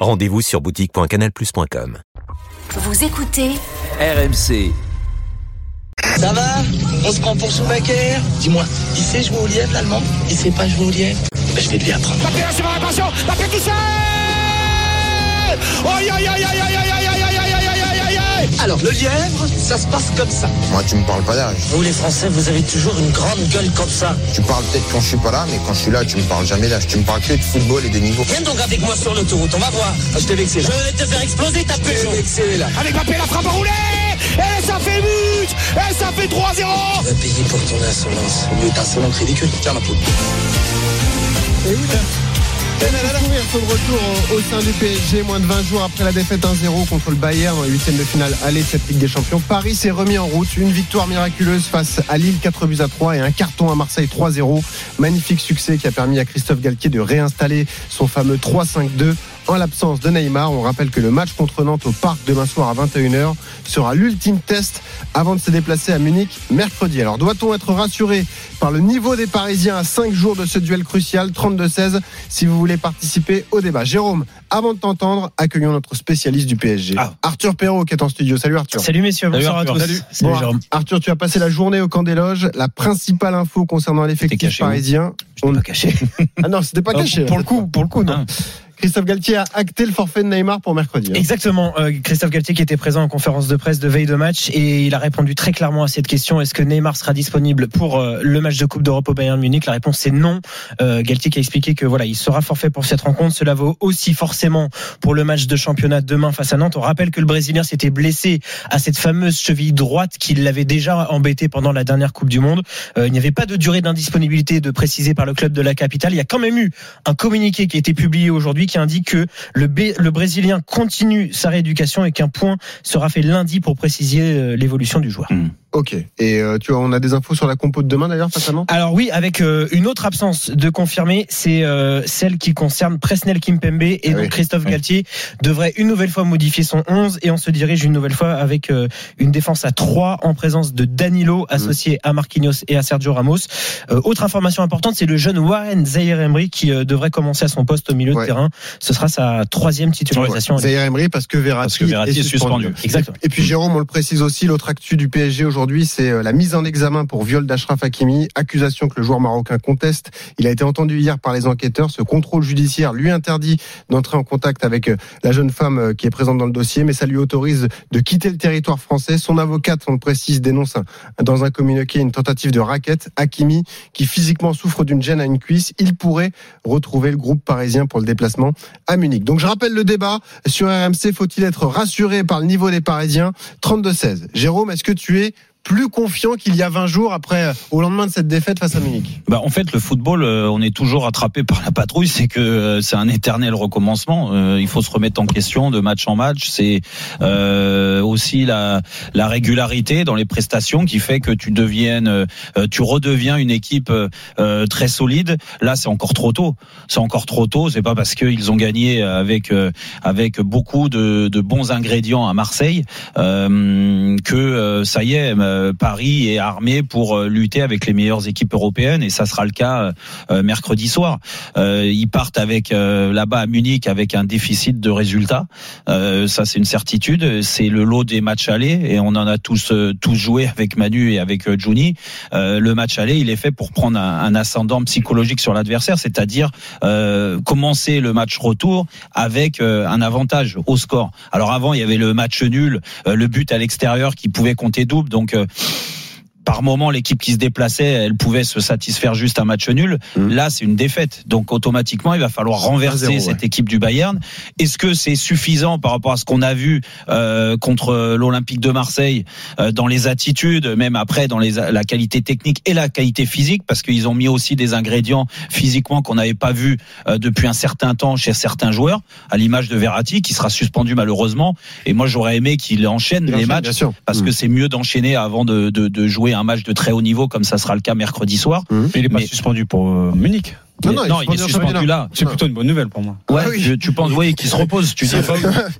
Rendez-vous sur boutique.canalplus.com. Vous écoutez RMC. Ça va On se prend pour Schumacher Dis-moi, il sait jouer au lièvre l'allemand Il sait pas jouer au lièvre ben, Je vais lui apprendre. Mbappé, ma réparation Mbappé qui sait Aïe aïe aïe aïe aïe aïe aïe aïe Alors, le lièvre, ça se passe comme ça. Moi, tu me parles pas d'âge. Vous les Français, vous avez toujours une grande gueule comme ça. Tu parles peut-être quand je suis pas là, mais quand je suis là, tu me parles jamais d'âge. Tu me parles que de football et des niveaux. Viens donc avec moi sur l'autoroute, on va voir. Ah, je t'ai vexé là. Je vais te faire exploser ta Je Peugeot. t'ai vexé là Avec Mbappé, la frappe roulée Et ça fait but Et ça fait 3-0 Tu vas payer pour ton insolence. Au lieu d'insolente ridicule. Tiens ma poule. Son retour au, sein du PSG, moins de 20 jours après la défaite 1-0 contre le Bayern dans les huitièmes de finale aller de cette Ligue des Champions. Paris s'est remis en route, une victoire miraculeuse face à Lille 4 buts à 3 et un carton à Marseille 3-0. Magnifique succès qui a permis à Christophe Galtier de réinstaller son fameux 3-5-2 en l'absence de Neymar. On rappelle que le match contre Nantes au Parc demain soir à 21h sera l'ultime test avant de se déplacer à Munich mercredi. Alors doit-on être rassuré par le niveau des Parisiens à 5 jours de ce duel crucial 32-16 si vous voulez participer au débat? Jérôme, avant de t'entendre, accueillons notre spécialiste du PSG, Ah. Arthur Perrault qui est en studio. Salut Arthur. Salut messieurs, bonsoir à tous. Salut, Bon, Jérôme. Arthur, tu as passé la journée au camp des loges. La principale info concernant l'effectif où parisien. On pas caché. Ah non, c'était pas Ah, caché. pour le coup, pour le coup, non. Christophe Galtier a acté le forfait de Neymar pour mercredi. hein. Exactement. Euh, Christophe Galtier qui était présent en conférence de presse de veille de match et il a répondu très clairement à cette question. Est-ce que Neymar sera disponible pour euh, le match de Coupe d'Europe au Bayern Munich? La réponse c'est non. Euh, Galtier a expliqué que voilà, il sera forfait pour cette rencontre. Cela vaut aussi forcément pour le match de championnat demain face à Nantes. On rappelle que le Brésilien s'était blessé à cette fameuse cheville droite qui l'avait déjà embêté pendant la dernière Coupe du Monde. Euh, il n'y avait pas de durée d'indisponibilité de préciser par le club de la capitale. Il y a quand même eu un communiqué qui a été publié aujourd'hui qui indique que le, B- le Brésilien continue sa rééducation et qu'un point sera fait lundi pour préciser euh, l'évolution du joueur. Ok. Et euh, tu vois, on a des infos sur la compo de demain d'ailleurs Nantes? Alors oui, avec euh, une autre absence de confirmer, c'est euh, celle qui concerne Presnel Kimpembe et Ah donc oui. Christophe Galtier devrait une nouvelle fois modifier son 11 et on se dirige une nouvelle fois avec euh, une défense à 3 en présence de Danilo associé à Marquinhos et à Sergio Ramos. Euh, autre information importante, c'est le jeune Warren Zaïre-Emery qui euh, devrait commencer à son poste au milieu Ouais. de terrain. Ce sera sa troisième titularisation. Zaire Emery parce que Verratti, Parce que Verratti est suspendu. Exactement. Et puis Jérôme, on le précise aussi, l'autre actu du PSG aujourd'hui, c'est euh, la mise en examen pour viol d'Ashraf Hakimi, accusation que le joueur marocain conteste. Il a été entendu hier par les enquêteurs. Ce contrôle judiciaire lui interdit d'entrer en contact avec euh, la jeune femme euh, qui est présente dans le dossier, mais ça lui autorise de quitter le territoire français. Son avocate, on le précise, dénonce dans un communiqué une tentative de raquette. Hakimi, qui physiquement souffre d'une gêne à une cuisse, il pourrait retrouver le groupe parisien pour le déplacement à Munich. Donc je rappelle le débat sur RMC, faut-il être rassuré par le niveau des Parisiens? 32-16. Jérôme, est-ce que tu es plus confiant qu'il y a 20 jours après, euh, au lendemain de cette défaite face à Munich Bah, en fait, le football, euh, on est toujours attrapé par la patrouille. C'est que euh, c'est un éternel recommencement. Il faut se remettre en question de match en match. C'est aussi la, la régularité dans les prestations qui fait que tu deviennes, tu redeviens une équipe très solide. Là, c'est encore trop tôt. C'est encore trop tôt. C'est pas parce qu'ils ont gagné avec avec beaucoup de, de bons ingrédients à Marseille que ça y est, euh, Paris est armé pour euh, lutter avec les meilleures équipes européennes et ça sera le cas euh, mercredi soir. Ils partent avec là-bas à Munich avec un déficit de résultats. Ça c'est une certitude. C'est le lot des matchs allés et on en a tous tous joué avec Manu et avec Juni. Le match aller, il est fait pour prendre un, un ascendant psychologique sur l'adversaire, c'est-à-dire commencer le match retour avec un avantage au score. Alors avant, il y avait le match nul, le but à l'extérieur qui pouvait compter double, donc euh, par moment l'équipe qui se déplaçait, elle pouvait se satisfaire juste un match nul. Mm. Là, c'est une défaite. Donc automatiquement, il va falloir renverser 1-0, ouais. cette équipe du Bayern. Est-ce que c'est suffisant par rapport à ce qu'on a vu euh, contre l'Olympique de Marseille euh, dans les attitudes, même après dans les, la qualité technique et la qualité physique, parce qu'ils ont mis aussi des ingrédients physiquement qu'on n'avait pas vu euh, depuis un certain temps chez certains joueurs, à l'image de Verratti qui sera suspendu malheureusement. Et moi, j'aurais aimé qu'il enchaîne Il les enchaîne, matchs parce que c'est mieux d'enchaîner avant de, de, de jouer un match de très haut niveau comme ça sera le cas mercredi soir. Mm. Mais il est pas Mais- suspendu pour euh, Munich. Non, non, il est il est suspendu là. C'est plutôt une bonne nouvelle pour moi. Ouais, Ah oui. je- tu penses, oui, qu'il se repose, tu dis.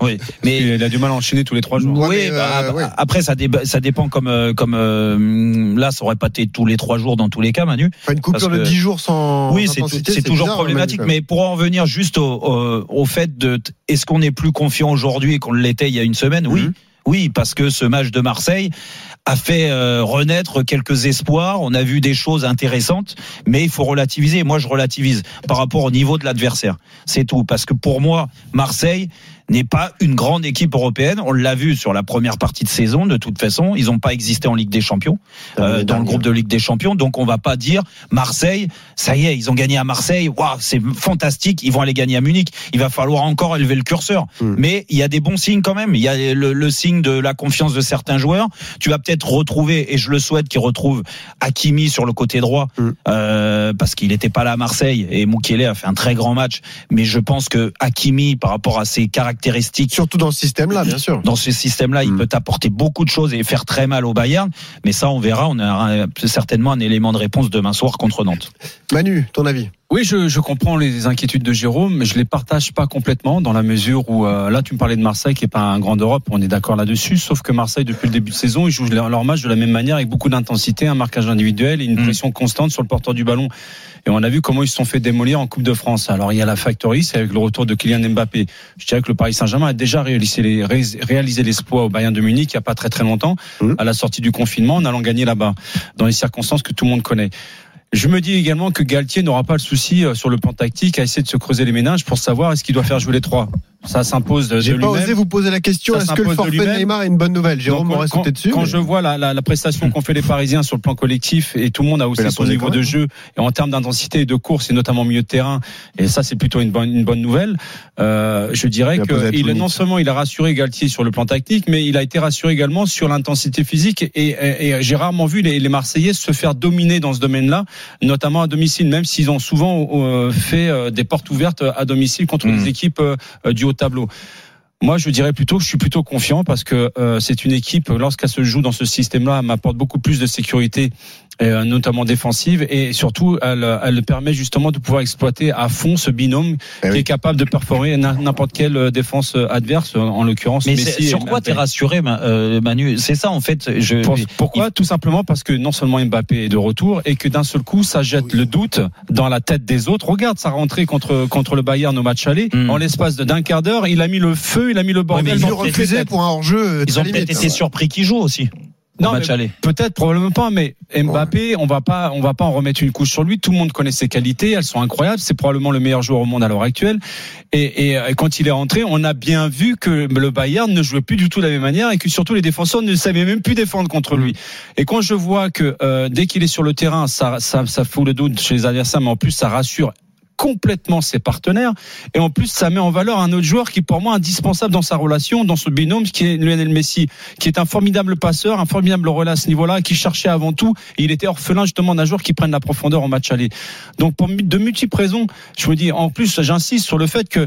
Oui, mais Il a du mal à enchaîner tous les trois jours. Ouais, oui, bah, euh, ouais. après ça, dépend comme euh, comme euh, là, ça aurait pas été tous les trois jours dans tous les cas, Manu. Enfin, une coupure Parce de que- 10 jours sans. Oui, c'est toujours bizarre, problématique, mais pour en revenir juste au, au, au fait de est-ce qu'on est plus confiant aujourd'hui qu'on l'était il y a une semaine? Oui, Mhm. oui, parce que ce match de Marseille a fait euh, renaître quelques espoirs. On a vu des choses intéressantes, mais il faut relativiser. Moi, je relativise par rapport au niveau de l'adversaire. C'est tout, parce que pour moi, Marseille n'est pas une grande équipe européenne. On l'a vu sur la première partie de saison. De toute façon, ils n'ont pas existé en Ligue des Champions, euh, dans le groupe de Ligue des Champions. Donc, on va pas dire Marseille, ça y est, ils ont gagné à Marseille. Waouh, c'est fantastique. Ils vont aller gagner à Munich. Il va falloir encore élever le curseur. Mm. Mais il y a des bons signes quand même. Il y a le, le signe de la confiance de certains joueurs. Tu vas peut-être retrouver, et je le souhaite, qu'il retrouve Hakimi sur le côté droit, Mm. euh, parce qu'il n'était pas là à Marseille. Et Mukele a fait un très grand match. Mais je pense que Hakimi, par rapport à ses caractéristiques, Surtout dans ce système-là, bien sûr. dans ce système-là, il Mm. peut apporter beaucoup de choses et faire très mal au Bayern. Mais ça, on verra. On aura certainement un élément de réponse demain soir contre Nantes. Manu, ton avis? Oui, je, je comprends les inquiétudes de Jérôme, mais je les partage pas complètement dans la mesure où euh, là tu me parlais de Marseille qui est pas un grand Europe, on est d'accord là-dessus. Sauf que Marseille depuis le début de saison, ils jouent leur, match de la même manière avec beaucoup d'intensité, un marquage individuel et une Mm. pression constante sur le porteur du ballon. Et on a vu comment ils se sont fait démolir en Coupe de France. Alors il y a la factory, c'est avec le retour de Kylian Mbappé. Je dirais que le Paris Saint-Germain a déjà réalisé les- ré- réalisé l'exploit au Bayern de Munich il y a pas très très longtemps, Mm. à la sortie du confinement, en allant gagner là-bas dans les circonstances que tout le monde connaît. Je me dis également que Galtier n'aura pas le souci euh, sur le plan tactique à essayer de se creuser les ménages pour savoir est-ce qu'il doit faire jouer les trois. Ça s'impose de, J'ai pas lui-même. osé vous poser la question. Ça Est-ce que le forfait. Neymar est une bonne nouvelle? Jérôme Donc, quand, sauté dessus. quand mais- je vois la, la, la prestation qu'ont fait les Parisiens sur le plan collectif et tout le monde a aussi son niveau de jeu et en termes d'intensité et de course et notamment milieu de terrain et ça c'est plutôt une bonne, une bonne nouvelle. Euh, je dirais Il que il, non seulement il a rassuré Galtier sur le plan tactique, mais il a été rassuré également sur l'intensité physique et, et- et j'ai rarement vu les, les Marseillais se faire dominer dans ce domaine-là, notamment à domicile, même s'ils ont souvent euh, fait euh, des portes ouvertes à domicile contre Mhm. les équipes euh, du tableau. Moi, je dirais plutôt que je suis plutôt confiant parce que euh, c'est une équipe, lorsqu'elle se joue dans ce système-là, m'apporte beaucoup plus de sécurité, notamment défensive, et surtout, elle, elle permet justement de pouvoir exploiter à fond ce binôme Eh qui oui. est capable de perforer n'im- n'importe quelle euh, défense adverse, en l'occurrence. Mais Messi sur quoi t'es rassuré, Ma- euh, Manu? C'est ça en fait. Je, Pourquoi? Tout simplement parce que non seulement Mbappé est de retour et que d'un seul coup, ça jette le doute dans la tête des autres. Regarde sa rentrée contre contre le Bayern au match aller. Mm. En l'espace de d'un quart d'heure, il a mis le feu, il a mis le mais bordel. ils dans Il ont toutes les refusé pour un hors-jeu. Ils ont peut-être été surpris qu'ils jouent aussi. Non, match aller. Peut-être, probablement pas, mais Mbappé, on va pas, on va pas en remettre une couche sur lui. Tout le monde connaît ses qualités, elles sont incroyables. C'est probablement le meilleur joueur au monde à l'heure actuelle. Et, et, et quand il est rentré, on a bien vu que le Bayern ne jouait plus du tout de la même manière et que surtout les défenseurs ne savaient même plus défendre contre lui. Et quand je vois que euh, dès qu'il est sur le terrain, ça, ça, ça fout le doute chez les adversaires, mais en plus ça rassure complètement ses partenaires. Et en plus ça met en valeur un autre joueur qui est pour moi indispensable dans sa relation dans ce binôme qui est Lionel Messi qui est un formidable passeur un formidable relais à ce niveau-là qui cherchait avant tout et il était orphelin justement d'un joueur qui prenne la profondeur en match aller. Donc pour de multiples raisons je me dis en plus j'insiste sur le fait que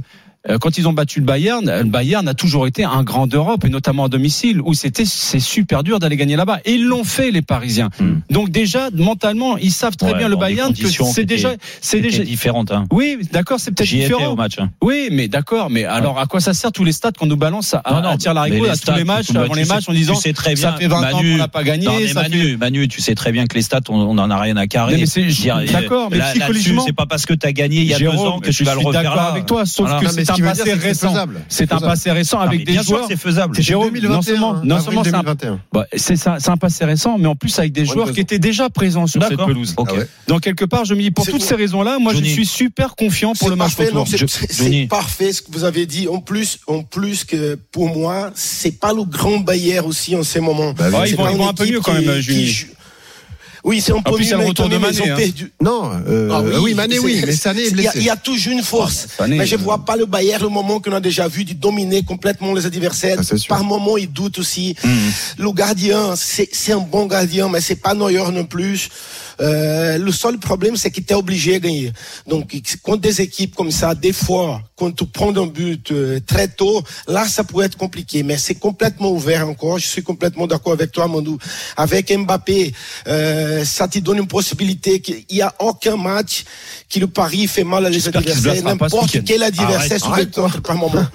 quand ils ont battu le Bayern, le Bayern a toujours été un grand d'Europe et notamment à domicile où c'était c'est super dur d'aller gagner là-bas. Et ils l'ont fait les Parisiens. Hmm. Donc déjà mentalement ils savent très Ouais, bien le Bayern que c'est déjà c'est déjà différente. Hein. oui, d'accord, c'est peut-être différent. au match. hein. Oui, mais d'accord, mais alors à quoi ça sert tous les stats qu'on nous balance à, Non, non, à tir la mais à tous les matchs, avant les sais- matchs, en disant très bien, ça fait 20 ans Manu, qu'on n'a pas gagné, Non, ça Manu, fait... Manu, tu sais très bien que les stats, on on en a rien à carrer. Euh, d'accord, mais psychologiquement- c'est pas parce que tu as gagné il y a deux ans que je tu vas le refaire là. avec toi, sauf Voilà. que Un dire, passé récent. faisable. C'est un passé récent Non, avec des bien joueurs. c'est faisable. Jérôme, 2021, non seulement- non seulement c'est un- 2021. Bah, c'est ça, c'est un passé récent, mais en plus avec des joueurs qui étaient déjà présents sur cette pelouse. Ah ouais. Donc quelque part, je me dis pour toutes ces raisons-là, moi Johnny. je suis super confiant pour le match retour. c'est- parfait ce que vous avez dit. En plus, en plus que pour moi, c'est pas le grand Bayern aussi en ces moments. Bah. Ouais, ils vont- un peu mieux quand même, joue- Oui, c'est un peu plus, le mieux, retour de quand Mané, ils ont hein. perdu. Non, euh, Ah oui, Mané, c'est- oui, mais Sané est Il y, a, blessé. il y a toujours une force. Ah, Sané, mais je euh, vois pas le Bayern le moment qu'on a déjà vu de dominer complètement les adversaires. Ah, c'est. Par moment, il doute aussi. Hmm. Le gardien, c'est c'est un bon gardien, mais c'est pas Neuer non plus. Euh, le seul problème, c'est qu'il était obligé de gagner. Donc, contre des équipes comme ça, des fois, quand tu prends un but euh, très tôt, là, ça pourrait être compliqué. Mais c'est complètement ouvert encore. Je suis complètement d'accord avec toi, Mandou. Avec Mbappé, euh, ça te donne une possibilité qu'il n'y a aucun match qui le Paris fait mal à les adversaires. N'importe quel adversaire sur le contre par moment.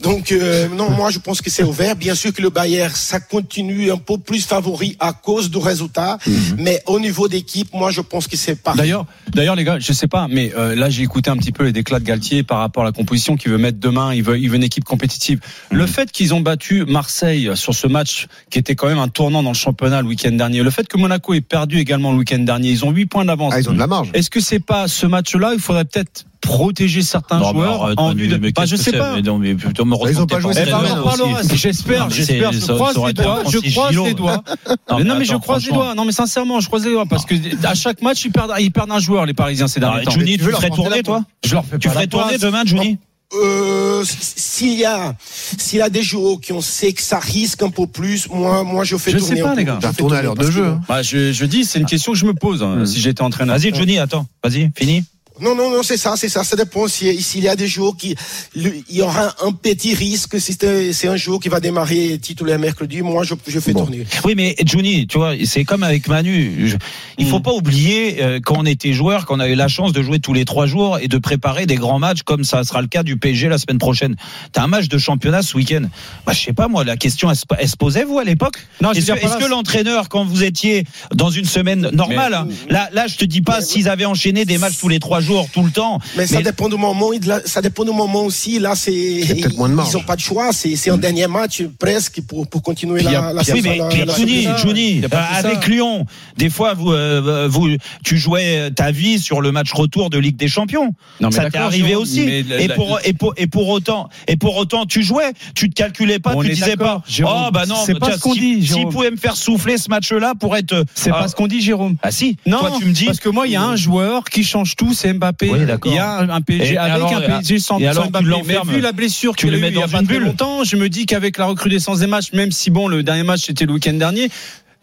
Donc, euh, non, moi, je pense que c'est ouvert. Bien sûr que le Bayern, ça continue un peu plus favori à cause du résultat. Mais au niveau d'équipe, moi, je pense que c'est pas. D'ailleurs, d'ailleurs, les gars, je sais pas, mais euh, là, j'ai écouté un petit peu les déclats de Galtier par rapport à la composition qu'il veut mettre demain. Il veut, il veut une équipe compétitive. Le fait qu'ils ont battu Marseille sur ce match, qui était quand même un tournant dans le championnat le week-end dernier, le fait que Monaco ait perdu également le week-end dernier, ils ont 8 points d'avance. Ah, ils ont de la marge. Est-ce que c'est pas ce match-là Il faudrait peut-être protéger certains Non, joueurs arrête, en vue de. mais Bah, je sais pas. Mais non, mais plutôt me Ils ont pas joué Eh cette ben. J'espère, j'espère, je croise les doigts, je croise Gillot. les doigts. Non, Mais non, mais mais je croise les doigts. Non, mais sincèrement, je croise les doigts parce que à chaque match, ils perdent, ils perdent un joueur, les Parisiens, ces derniers Ah, temps. Juni, tu tu veux leur ferais tourner, toi Tu ferais tourner demain, Juni Euh, s'il y a, s'il y a des joueurs qui on sait que ça risque un peu plus, moi, moi, je fais Je tourner. sais pas, les gars. Je tourner à l'heure de que- jeu. hein. Bah, je, je dis, c'est une question que je me pose hein, si j'étais entraîneur. Vas-y, Johnny, attends. Vas-y, fini. Non, non, non, c'est ça, c'est ça. Ça dépend si- s'il y a des jours qui, le- il y aura un petit risque si c'est c'est un jour qui va démarrer titulaire mercredi. Moi, je, je fais Bon. tourner. Oui, mais Johnny, tu vois, c'est comme avec Manu. Je- il faut Mm. pas oublier euh, quand on était joueur, qu'on a eu la chance de jouer tous les trois jours et de préparer des grands matchs, comme ça sera le cas du PSG la semaine prochaine. T'as un match de championnat ce week-end. Bah, je sais pas moi, la question elle, se- elle se posait vous à l'époque? Non, je veux Est-ce que, là, que l'entraîneur, quand vous étiez dans une semaine normale, hein, là, là, je te dis pas s'ils avaient enchaîné des matchs tous les trois jours, tout le temps. Mais ça Mais- dépend du moment. il- là, Ça dépend du moment aussi. Là, c'est ils ont pas de choix. C'est c'est un dernier match presque pour pour continuer Puis la, la Oui, mais, la- mais Johnny, Johnny, euh, avec Lyon, des fois, vous, euh, vous, tu jouais ta vie sur le match retour de Ligue des Champions. Non, mais ça t'est arrivé aussi. et la- pour, et pour, et pour autant, et pour autant, tu jouais, tu te calculais pas, On tu disais pas, Jérôme. oh, bah non, C'est pas ce qu'on dit, S'il Jérôme. pouvait me faire souffler ce match-là pour être, C'est pas ce qu'on dit, Jérôme. ah si, Non, tu me dis, parce que moi, il y a un joueur qui change tout, c'est Mbappé. Oui, il y a un PSG Et avec alors, un PSG sans, alors, sans Mbappé. Mais vu la blessure Tu qu'il a le eu mets il y a dans pas une très bulle. longtemps, je me dis qu'avec la recrudescence des matchs, même si bon, le dernier match c'était le week-end dernier.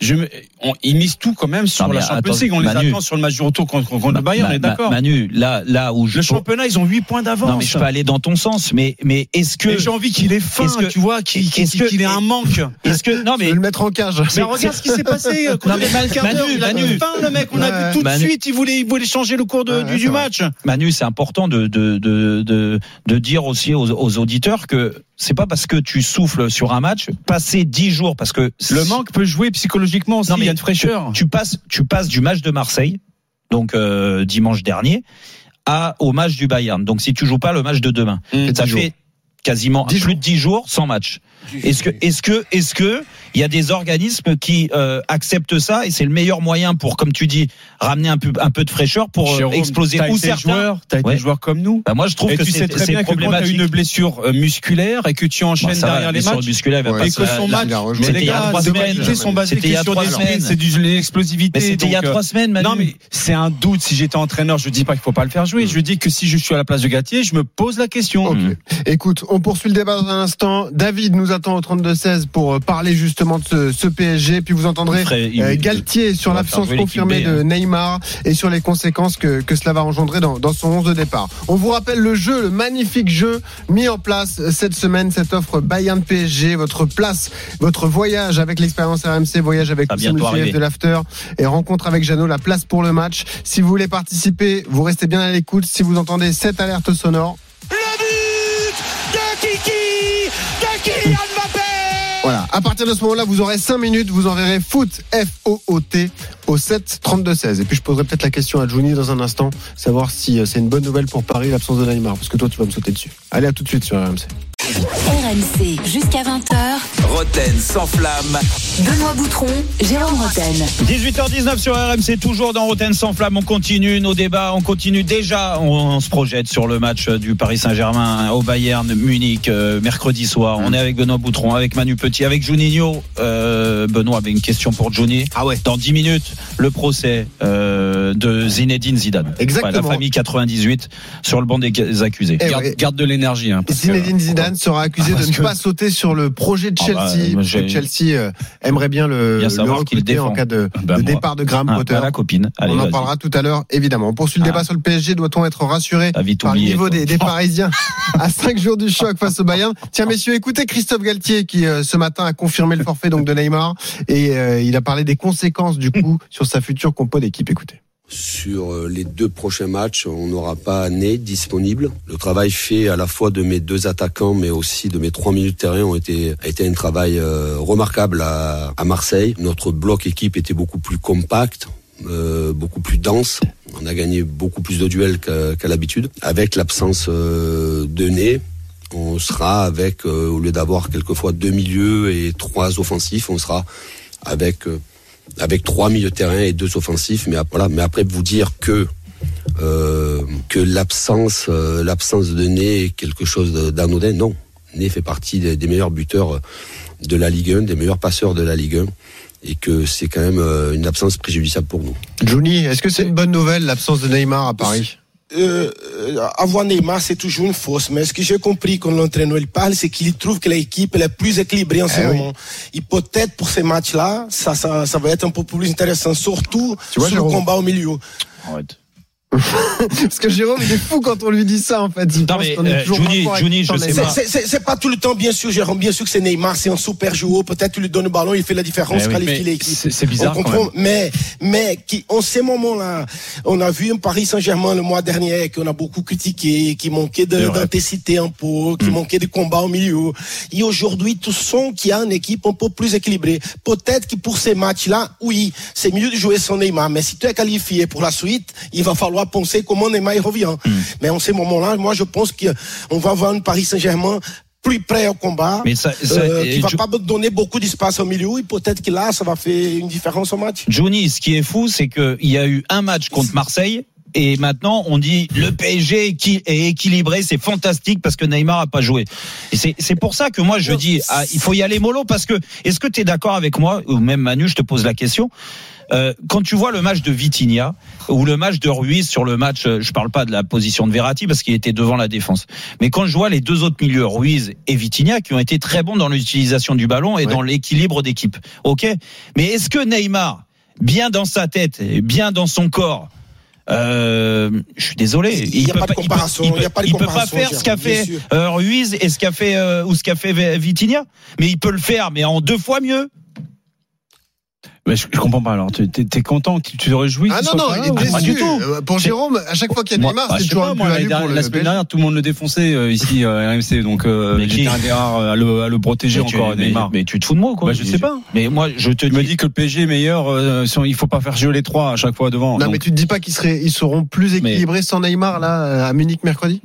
Je me, on, ils misent tout quand même sur Non, la Champions League. On les Manu. attend sur le match du retour contre, contre le Ma- Bayern, on ma- est d'accord. Manu, là, là où je Le championnat, ils ont 8 points d'avance. non mais je peux aller dans ton sens, mais, mais est-ce que, j'ai envie qu'il ait faim, Est-ce que- tu vois, qu'il que- qu'il ait un manque. est-ce que, non Je mais vais le mettre en cage. Mais regarde ce qui s'est passé. Non, mais quart d'heure, Manu, il a Manu. faim, le mec. On a Ouais. vu tout de Manu. suite. Il voulait, il voulait changer le cours de- Ouais, du, c'est du match. Manu, c'est important de, de, de, de, de dire aussi aux, aux auditeurs que c'est pas parce que tu souffles sur un match, passer 10 jours, parce que Le manque peut jouer psychologiquement aussi. Non, mais il y a une fraîcheur. tu passes, tu passes du match de Marseille, donc euh, dimanche dernier, à au match du Bayern. Donc si tu joues pas le match de demain, Mmh, ça dix fait quasiment Dix plus de 10 jours sans match. Est-ce que, est-ce que, est-ce que il y a des organismes qui euh, acceptent ça et c'est le meilleur moyen pour, comme tu dis, ramener un peu, un peu de fraîcheur pour euh, Jérôme, exploser t'as ou été certains. joueur, t'as été Ouais. joueur comme nous. Bah, moi, je trouve Et que tu sais c'est très bien que quand tu as une blessure euh, musculaire et que tu Bon, enchaînes va, derrière les matchs, musculaire, Ouais, et se- que son match, il a mais les C'était il y a gars, trois de semaines. qualité, son basé C'était il y a que sur trois des semaines. c'est de l'explosivité. C'était il y a trois semaines, Manu. Non mais c'est un doute. Si j'étais entraîneur, je dis pas qu'il faut pas le faire jouer. Je dis que si je suis à la place de Gatier, je me pose la question. Ok. Écoute, on poursuit le débat dans un instant. David nous attend au 32-16 pour euh, parler justement de ce, ce PSG. Puis vous entendrez ferait- euh, Galtier sur l'absence confirmée de hein. Neymar et sur les conséquences que, que cela va engendrer dans, dans son 11 de départ. On vous rappelle le jeu, le magnifique jeu mis en place cette semaine, cette offre Bayern PSG, votre place, votre voyage avec l'expérience RMC, voyage avec arriver. de l'After et rencontre avec Jeannot, la place pour le match. Si vous voulez participer, vous restez bien à l'écoute. Si vous entendez cette alerte sonore, Voilà. À partir de ce moment-là, vous aurez 5 minutes. Vous enverrez foot, F-O-O-T, au 7 32 16. Et puis je poserai peut-être la question à Johnny dans un instant, savoir si euh, c'est une bonne nouvelle pour Paris l'absence de Neymar, parce que toi tu vas me sauter dessus. Allez, à tout de suite sur RMC. RMC jusqu'à jusqu'à 20h. Roten sans flamme. Benoît Boutron, Jérôme Roten. 18h19 sur RMC, toujours dans Roten sans flamme. On continue nos débats, on continue déjà, on, on se projette sur le match du Paris Saint-Germain au Bayern Munich euh, mercredi soir. On est avec Benoît Boutron, avec Manu Petit, avec Juninho. Euh, Benoît avait une question pour Juni. Ah ouais. Dans 10 minutes, le procès euh, de Zinedine Zidane. Exactement. la famille 98 sur le banc des accusés. Eh Garde, ouais. garde de l'énergie. Hein, que- Zinedine Zidane sera accusé Ah, de ne que- pas sauter sur le projet de Ah bah, Chelsea. j'ai- Chelsea euh, aimerait bien le, Bien le recruter en cas de, Bah, de moi. départ de Graham Ah, Potter. la copine. Allez, On en parlera tout à l'heure, évidemment. On poursuit le Ah. débat sur le PSG. Doit-on être rassuré par le niveau des, des Parisiens à 5 jours du choc face au Bayern? Tiens, messieurs, écoutez Christophe Galtier qui, euh, ce matin, a confirmé le forfait donc de Neymar et euh, il a parlé des conséquences du coup sur sa future compo d'équipe. Écoutez. Sur euh, les deux prochains matchs, on n'aura pas Ney disponible. Le travail fait à la fois de mes deux attaquants, mais aussi de mes trois milieux de terrain ont été a été un travail euh, remarquable à, Marseille. Notre bloc équipe était beaucoup plus compact. euh, beaucoup plus dense. On a gagné beaucoup plus de duels qu'à qu'à l'habitude. Avec l'absence euh, de Ney, on sera avec, au lieu d'avoir quelquefois deux milieux et trois offensifs, on sera avec avec trois milieux de terrain et deux offensifs. Mais après vous dire que euh, euh, l'absence de Ney est quelque chose d'anodin, non. Ney fait partie des, des meilleurs buteurs de la Ligue 1, des meilleurs passeurs de la Ligue 1, et que c'est quand même euh, une absence préjudiciable pour nous. Johnny, est-ce que c'est une bonne nouvelle l'absence de Neymar à Paris? Euh, euh, avoir Neymar, c'est toujours une fausse. Mais ce que j'ai compris quand l'entraîneur il parle, c'est qu'il trouve que l'équipe elle est plus équilibrée en ce Eh oui. moment. Et peut-être pour ces matchs-là, ça, ça, ça va être un peu plus intéressant, surtout vois, sur le combat au milieu. Arrête. Parce que Jérôme, il est fou quand on lui dit ça en fait. Il Non, pense mais, qu'on est euh, toujours Johnny, Johnny, je sais pas. C'est- pas tout le temps, bien sûr, Jérôme. Bien sûr que c'est Neymar, c'est un super joueur. Peut-être tu lui donnes le ballon, il fait la différence, Eh oui, qualifie l'équipe. c'est- c'est bizarre On quand mais mais qui, en ces moments-là, on a vu un Paris Saint-Germain le mois dernier qu'on a beaucoup critiqué, qui manquait d'intensité un peu, qui manquait de combat au milieu. Et aujourd'hui, sens qu'il y a une équipe un peu plus équilibrée. Peut-être que pour ces matchs-là, oui, c'est mieux de jouer sans Neymar. Mais si tu es qualifié pour la suite, il va falloir penser comment Neymar revient. Mais en ces moments-là, moi, je pense qu'on va avoir un Paris Saint-Germain plus prêt au combat, Mais ça, ça- euh, qui va Jo- pas donner beaucoup d'espace au milieu. Et peut-être que là, ça va faire une différence au match. Johnny, ce qui est fou, c'est qu'il y a eu un match contre Marseille. Et maintenant, on dit le PSG est qui- est équilibré, c'est fantastique parce que Neymar a pas joué. Et c'est pour ça que moi je dis, ah, il faut y aller mollo parce que est-ce que tu es d'accord avec moi ou même Manu, je te pose la question. Euh, quand tu vois le match de Vitinha ou le match de Ruiz sur le match, euh, je parle pas de la position de Verratti parce qu'il était devant la défense, mais quand je vois les deux autres milieux, Ruiz et Vitinha, qui ont été très bons dans l'utilisation du ballon et Ouais. dans l'équilibre d'équipe, ok? Mais est-ce que Neymar, bien dans sa tête, bien dans son corps, euh, je suis désolé. Il y a peut pas de comparaison, Il a peut, pas il peut pas faire ce qu'a fait euh, Ruiz et ce qu'a fait euh, ou ce qu'a fait Vitinha, mais il peut le faire, mais en deux fois mieux. Mais je, je comprends pas. Alors, tu t'es, t'es content, tu te réjouis Ah non, non, pas il est déçu. Pas du tout. Euh, Pour Jérôme, à chaque fois qu'il y a Neymar, bah, c'est toujours pas, un moi, la, pour la le semaine dernière, tout le monde le défonçait euh, ici euh, RMC, donc euh, j'étais un des rares à le, à le protéger Mais encore, mais, Neymar. mais tu te fous de moi, quoi. Bah, je sais pas. Mais moi, je te Tu me dis. que le PSG est meilleur, euh, si on- il faut pas faire jouer les trois à chaque fois devant. Non, Donc, mais tu te dis pas qu'ils seraient, ils seront plus équilibrés sans Neymar là à Munich mercredi?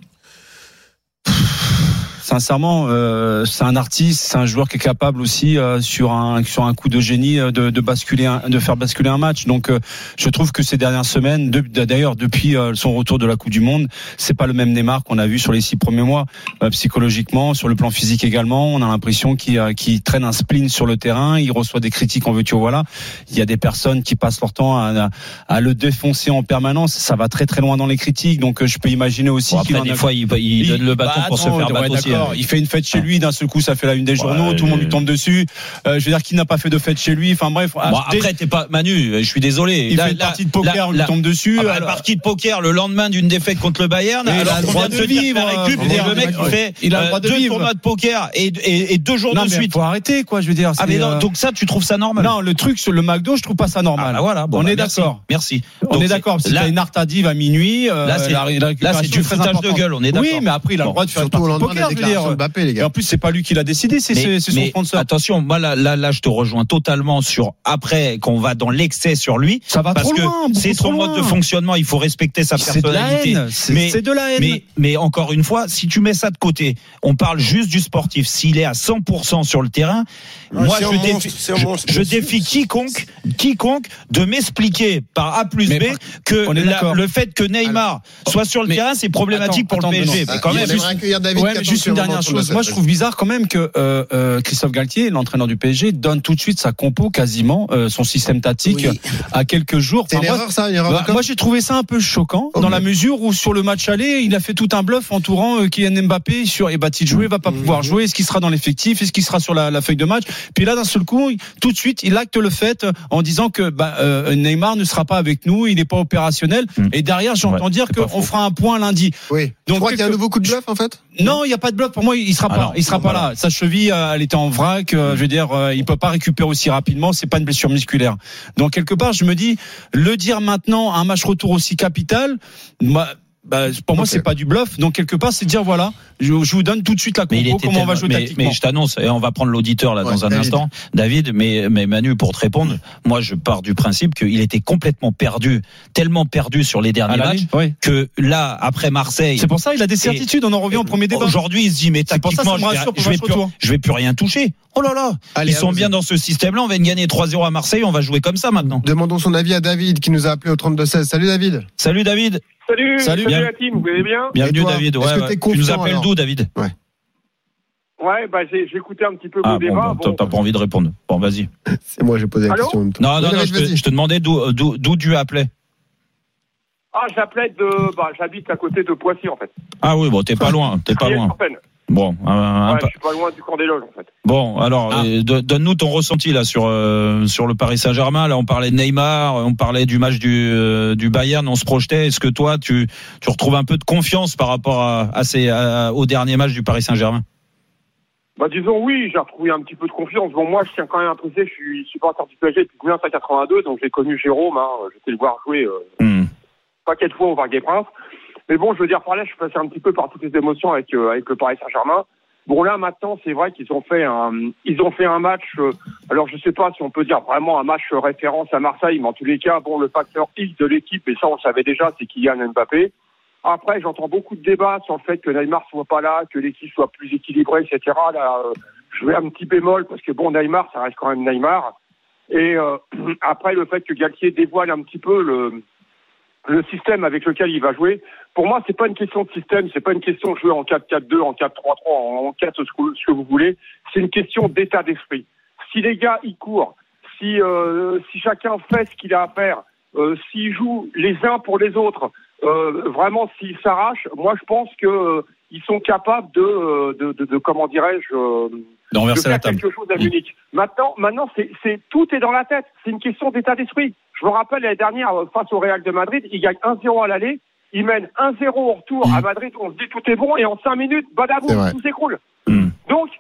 Sincèrement, euh, c'est un artiste, c'est un joueur qui est capable aussi euh, sur un sur un coup de génie euh, de, de basculer, un- de faire basculer un match. Donc, euh, je trouve que ces dernières semaines, de- d'ailleurs depuis euh, son retour de la Coupe du Monde, c'est pas le même Neymar qu'on a vu sur les six premiers mois. Euh, psychologiquement, sur le plan physique également, on a l'impression qu'il euh, qu'il traîne un spleen sur le terrain. Il reçoit des critiques en veux-tu voilà. Il y a des personnes qui passent leur temps à, à- à le défoncer en permanence. Ça va très très loin dans les critiques. Donc, euh, je peux imaginer aussi Bon, qu'il des a- fois, il, il donne le bâton bah, pour se faire ouais, battre aussi. D'accord. Il fait une fête chez lui, d'un seul coup, ça fait la une des journaux, Ouais, tout le monde lui euh, tombe dessus. Euh, je veux dire, qui n'a pas fait de fête chez lui? Enfin bref. ah, Bon, après, t'es pas Manu. Je suis désolé. il Là- fait une là- partie de poker, là- on lui là- tombe dessus. Ah bah, alors- partie de poker le lendemain d'une défaite contre le Bayern. Et il a le qu'on droit de vivre, euh, le mec va- fait il a le euh, droit de deux vivre. tournois de poker et, deux jours de suite. faut arrêter, quoi. Je veux dire. Ah mais non, euh, donc ça, tu trouves ça normal? Non, le truc sur le McDo, je trouve pas ça Ah, normal. bah voilà. Bon, on bah, est d'accord. Merci. On est d'accord. Si Là, t'as une art tardive à minuit, euh, Là, c'est- du foutage de gueule. On est d'accord. Oui, mais après, il a le droit de faire une partie de poker. Dire. Mbappé, les Et en plus, c'est pas lui qui l'a décidé, c'est son mais sponsor. Attention, moi là, là, là, je te rejoins totalement sur après qu'on va dans l'excès sur lui. Ça va parce trop que c'est son trop mode de fonctionnement. Il faut respecter sa C'est de la personnalité. haine. C'est de la haine. Mais, mais encore une fois, si tu mets ça de côté, on parle juste du sportif. S'il est à 100% sur le terrain, Ouais, moi je défie, monstre, c'est un je, monstre, je bien sûr. défie quiconque, quiconque de m'expliquer par A plus Mais B que la- le fait que Neymar soit sur le Mais- terrain, c'est problématique Attends, pour le PSG. Mais quand même, Ouais, mais juste dernière chose. Moi, je trouve bizarre quand même que euh, euh, Christophe Galtier, l'entraîneur du PSG, donne tout de suite sa compo, quasiment euh, son système tactique Oui. à quelques jours. C'est une Enfin, moi, erreur, ça, une erreur bah, moi, j'ai trouvé ça un peu choquant Oh, dans la mesure où sur le match aller, il a fait tout un bluff entourant euh, Kylian Mbappé sur et Bati jouer, va pas Mhm. pouvoir jouer. Est-ce qu'il sera dans l'effectif? Est-ce qu'il sera sur la, la feuille de match? Puis là, d'un seul coup, tout de suite, il acte le fait en disant que bah, euh, Neymar ne sera pas avec nous, il n'est pas opérationnel. Mhm. Et derrière, j'entends Ouais, dire qu'on fera un point lundi. Oui. Tu Donc, crois qu'il y a un nouveau coup de bluff, en fait? Non, il n'y a pas de Pour moi, il sera Ah pas. il sera pas voilà. là. Sa cheville, euh, elle était en vrac. euh, Je veux dire, euh, il peut pas récupérer aussi rapidement. C'est pas une blessure musculaire. Donc quelque part, je me dis, le dire maintenant, un match retour aussi capital, moi. Bah, pour moi, c'est pas du bluff. Donc quelque part, c'est dire voilà, je, je vous donne tout de suite la Mais il compo, était comment on va tellement- jouer mais, tactiquement. mais je t'annonce, et on va prendre l'auditeur là Ouais, dans un David. instant, David. Mais, mais Manu, pour te répondre, moi je pars du principe qu'il était complètement perdu, tellement perdu sur les derniers matchs oui. que là, après Marseille, C'est pour ça il a des certitudes. On en revient au premier débat. aujourd'hui, il se dit mais ça ça tactiquement, me je je vais plus, retour. je vais plus rien toucher. Oh là là, Allez, ils sont bien dans ce système-là. On va gagner 3-0 à Marseille, on va jouer comme ça maintenant. Demandons son avis à David qui nous a appelé au 32-16. Salut David. Salut David, Salut, Salut, salut, bien. la team, vous allez bien bienvenue toi, David. Ouais, ouais. tu nous appelles d'où David Ouais, bah j'ai j'ai écouté un petit peu vos Ah bon, débats. bon, t'as bon. t'as pas envie de répondre. Bon, vas-y. C'est moi, j'ai posé la Allô question en même temps. Non, non, non, je te, je te demandais d'où d'où d'où tu appelais. Ah, j'appelais de, bah j'habite à côté de Poissy en fait. Ah oui, bon, t'es pas loin, t'es pas loin. Bon, un- un Ouais, pa- je suis pas loin du camp des loges en fait. bon, alors Ah. euh, do- donne-nous ton ressenti là sur euh, sur le Paris Saint-Germain. Là, on parlait de Neymar, on parlait du match du euh, du Bayern, on se projetait. Est-ce que toi, tu tu retrouves un peu de confiance par rapport à, à ces à- au dernier match du Paris Saint-Germain? Bah disons oui, j'ai retrouvé un petit peu de confiance. Bon moi je tiens quand même à préciser, je suis supporter du PSG depuis 1982, donc j'ai connu Jérôme, hein, j'étais le voir jouer euh, Hmm. paquet de fois au Parc des Princes. Mais bon, je veux dire par là, je suis passé un petit peu par toutes les émotions avec euh, avec le Paris Saint-Germain. Bon là maintenant, c'est vrai qu'ils ont fait un ils ont fait un match. euh, alors je sais pas si on peut dire vraiment un match référence à Marseille, mais en tous les cas, bon le facteur X de l'équipe et ça on savait déjà, c'est Kylian Mbappé. Après, j'entends beaucoup de débats sur le fait que Neymar soit pas là, que l'équipe soit plus équilibrée, etc. Là, euh, je vais un petit bémol parce que bon, Neymar, ça reste quand même Neymar. Et euh, après, le fait que Galtier dévoile un petit peu le, le système avec lequel il va jouer, pour moi, c'est pas une question de système, c'est pas une question de jouer en 4-4-2, en 4-3-3, en 4 ce que, vous voulez. C'est une question d'état d'esprit. Si les gars ils courent, si euh, si chacun fait ce qu'il a à faire, euh, s'ils jouent les uns pour les autres, euh, vraiment s'ils s'arrachent, moi je pense que euh, ils sont capables de de, de, de- comment dirais-je De faire quelque chose à Munich. Maintenant, maintenant, c'est, c'est tout est dans la tête. C'est une question d'état d'esprit. Je me rappelle l'année dernière face au Real de Madrid, il gagne 1-0 à l'aller, il mène 1-0 au retour à Madrid. On se dit tout est bon et en 5 minutes, vrai. tout s'écroule. Hmm. Donc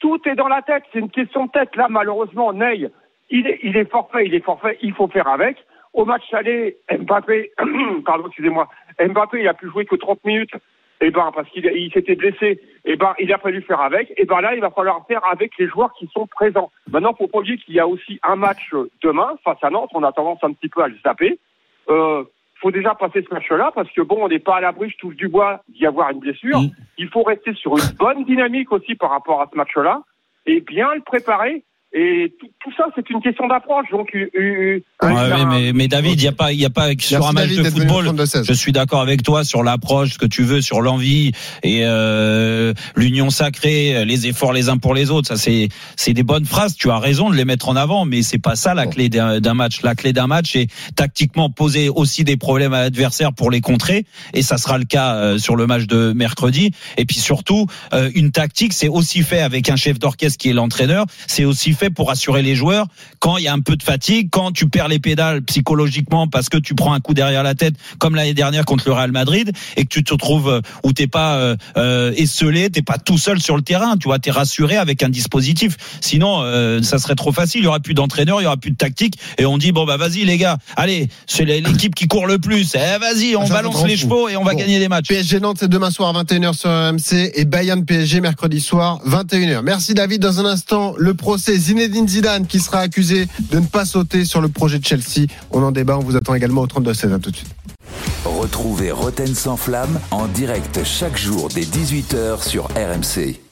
tout est dans la tête. C'est une question de tête. Là, malheureusement, Ney, il est, il est forfait, il est forfait. Il faut faire avec. Au match aller, Mbappé, pardon, excusez-moi, Mbappé, il a pu jouer que 30 minutes. Eh ben, parce qu'il il s'était blessé. Eh ben, il a fallu faire avec. Eh ben là, il va falloir faire avec les joueurs qui sont présents. Maintenant, faut pas oublier qu'il y a aussi un match euh, demain face à Nantes. On a tendance un petit peu à le zapper. Euh, faut déjà passer ce match-là parce que bon, on n'est pas à l'abri, je touche du bois, d'y avoir une blessure. Mm. Il faut rester sur une bonne dynamique aussi par rapport à ce match-là et bien le préparer. Et tout, tout ça, c'est une question d'approche. Donc, euh, euh, Ouais, un- mais, mais David, il y a pas, il y a pas sur Merci un match David de football. 32-16. Je suis d'accord avec toi sur l'approche, ce que tu veux, sur l'envie et euh, l'union sacrée, les efforts les uns pour les autres. Ça, c'est c'est des bonnes phrases. Tu as raison de les mettre en avant, mais c'est pas ça la Bon. clé d'un d'un match. La clé d'un match, c'est tactiquement poser aussi des problèmes à l'adversaire pour les contrer, et ça sera le cas euh, sur le match de mercredi. Et puis surtout, euh, une tactique, c'est aussi fait avec un chef d'orchestre qui est l'entraîneur. C'est aussi fait pour rassurer les joueurs quand il y a un peu de fatigue, quand tu perds les pédales psychologiquement parce que tu prends un coup derrière la tête, comme l'année dernière contre le Real Madrid, et que tu te retrouves euh, où t'es pas euh, euh, esselé, t'es pas tout seul sur le terrain, tu vois, t'es rassuré avec un dispositif. Sinon, euh, ça serait trop facile. Il y aura plus d'entraîneur, il y aura plus de tactique, et on dit bon bah vas-y les gars, allez, c'est l'équipe qui court le plus. Eh, vas-y, on Ça, balance les chevaux et on va Bon. gagner les matchs. PSG Nantes, c'est demain soir 21h sur RMC et Bayern PSG mercredi soir 21h. Merci David. Dans un instant, le procès Zinedine Zidane qui sera accusé de ne pas sauter sur le projet de Chelsea. On en débat. On vous attend également au 32 16 à tout de suite. Retrouvez Roten sans flamme en direct chaque jour dès 18h sur RMC.